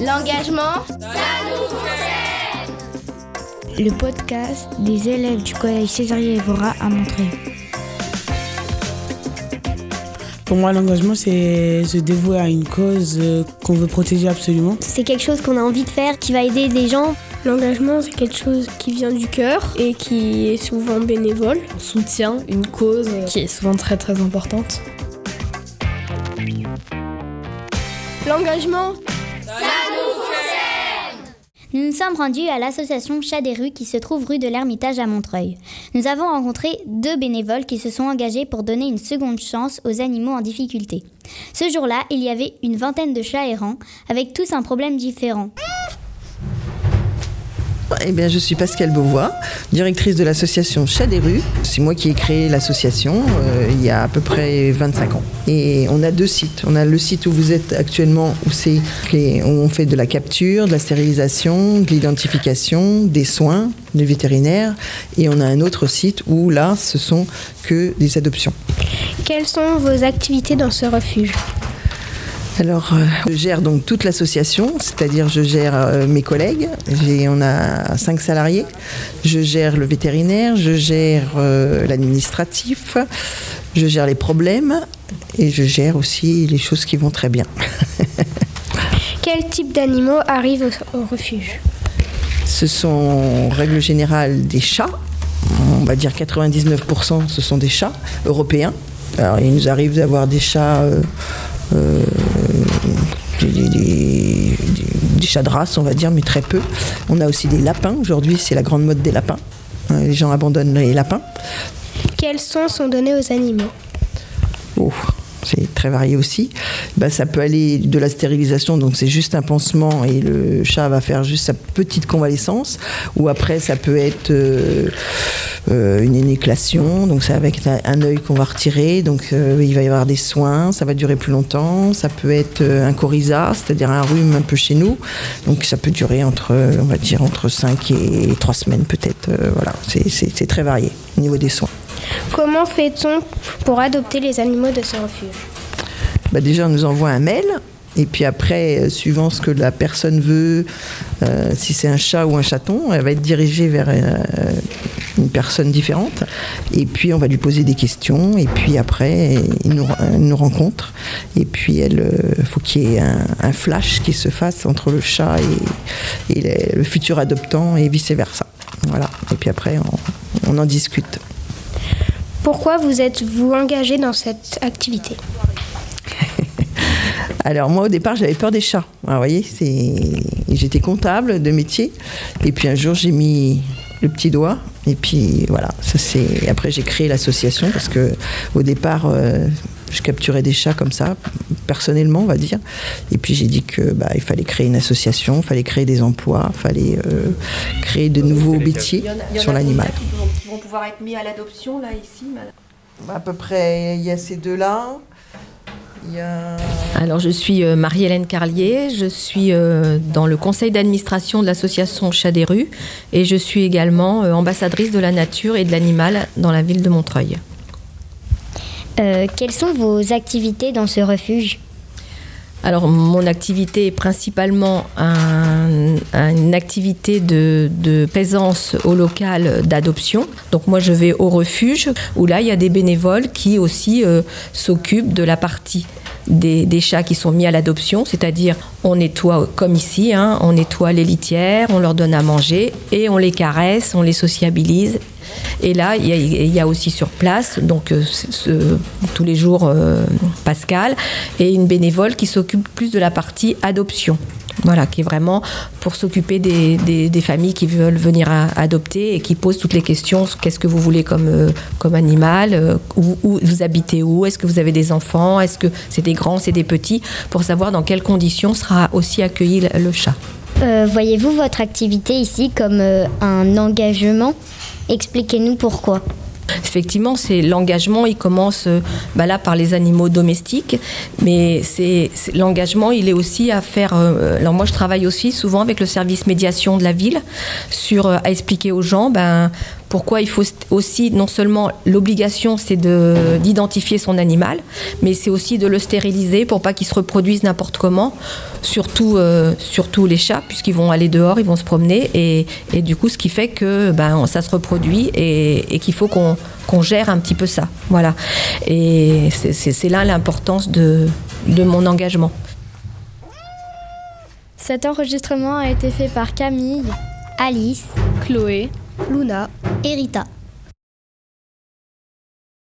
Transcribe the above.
L'engagement, ça nous Le podcast des élèves du collège Césarier Evora à Montreuil. Pour moi, l'engagement, c'est se dévouer à une cause euh, qu'on veut protéger absolument. C'est quelque chose qu'on a envie de faire, qui va aider des gens. L'engagement, c'est quelque chose qui vient du cœur et qui est souvent bénévole. On soutient une cause qui est souvent très très importante. L'engagement, nous nous sommes rendus à l'association Chat des rues qui se trouve rue de l'Ermitage à Montreuil. Nous avons rencontré deux bénévoles qui se sont engagés pour donner une seconde chance aux animaux en difficulté. Ce jour-là, il y avait une vingtaine de chats errants avec tous un problème différent. Eh bien, je suis Pascal Beauvois, directrice de l'association Chat des rues. C'est moi qui ai créé l'association euh, il y a à peu près 25 ans. Et on a deux sites. On a le site où vous êtes actuellement, où, où on fait de la capture, de la stérilisation, de l'identification, des soins, des vétérinaires. Et on a un autre site où là, ce sont que des adoptions. Quelles sont vos activités dans ce refuge? Alors, euh, je gère donc toute l'association, c'est-à-dire je gère euh, mes collègues. on a cinq salariés. Je gère le vétérinaire, je gère euh, l'administratif, je gère les problèmes et je gère aussi les choses qui vont très bien. Quel type d'animaux arrivent au, refuge? Ce sont en règle générale des chats. On va dire 99% ce sont des chats européens. Alors, il nous arrive d'avoir des chats euh, des, chats de race, on va dire, mais très peu. On a aussi des lapins. Aujourd'hui, c'est la grande mode des lapins. Euh, les gens abandonnent les lapins. Quels soins sont donnés aux animaux? Oh c'est très varié aussi. Bah, ça peut aller de la stérilisation, donc c'est juste un pansement et le chat va faire juste sa petite convalescence. Ou après, ça peut être euh, euh, une énéclation, donc c'est avec un, œil qu'on va retirer, donc euh, il va y avoir des soins, ça va durer plus longtemps. Ça peut être un coryza, c'est-à-dire un rhume un peu chez nous, donc ça peut durer entre, on va dire, entre 5 et 3 semaines peut-être. voilà, c'est très varié au niveau des soins. Comment fait-on pour adopter les animaux de ce refuge bah Déjà, on nous envoie un mail. Et puis après, euh, suivant ce que la personne veut, euh, si c'est un chat ou un chaton, elle va être dirigée vers euh, une personne différente. Et puis on va lui poser des questions. Et puis après, il nous, rencontre. Et puis il faut qu'il y ait un, flash qui se fasse entre le chat et, le futur adoptant et vice-versa. Voilà. Et puis après, on en discute. Pourquoi vous êtes-vous engagé dans cette activité Alors moi au départ j'avais peur des chats. vous voyez, j'étais comptable de métier et puis un jour j'ai mis le petit doigt et puis voilà, ça c'est après j'ai créé l'association parce que au départ euh, je capturais des chats comme ça, personnellement, on va dire. Et puis j'ai dit que bah, il fallait créer une association, il fallait créer des emplois, il fallait euh, créer de nouveaux métiers sur l'animal. Qui vont pouvoir être mis à l'adoption là ici. À peu près, il y a ces deux-là. Alors je suis euh, Marie-Hélène Carlier, je suis euh, dans le conseil d'administration de l'association Chat des rues et je suis également ambassadrice de la nature et de l'animal dans la ville de Montreuil. Euh, quelles sont vos activités dans ce refuge alors, mon activité est principalement une activité de, de, au local d'adoption. Donc, moi, je vais au refuge où là, il y a des bénévoles qui aussi euh, s'occupent de la partie des, chats qui sont mis à l'adoption, c'est-à-dire on nettoie comme ici, hein, on nettoie les litières, on leur donne à manger et on les caresse, on les sociabilise. Et là, il y, a aussi sur place, donc euh, tous les jours, euh, Pascal et une bénévole qui s'occupe plus de la partie adoption. Voilà, qui est vraiment pour s'occuper des, familles qui veulent venir adopter et qui posent toutes les questions. Qu'est-ce que vous voulez comme, euh, animal où, Vous habitez où Est-ce que vous avez des enfants Est-ce que c'est des grands, c'est des petits Pour savoir dans quelles conditions sera aussi accueilli le, chat. Euh, voyez-vous votre activité ici comme un engagement? Expliquez-nous pourquoi. Effectivement, c'est l'engagement, il commence euh, bah là par les animaux domestiques, mais c'est l'engagement, il est aussi à faire. Euh, alors moi, je travaille aussi souvent avec le service médiation de la ville sur euh, à expliquer aux gens, ben Pourquoi il faut aussi, non seulement l'obligation, c'est d'identifier son animal, mais c'est aussi de le stériliser pour pas qu'il se reproduise n'importe comment, surtout, euh, surtout les chats, puisqu'ils vont aller dehors, ils vont se promener, et, et du coup, ce qui fait que ben, ça se reproduit et, et qu'il faut qu'on gère un petit peu ça. Voilà. Et c'est là l'importance de, de mon engagement. Cet enregistrement a été fait par Camille, Alice, Chloé, Luna et.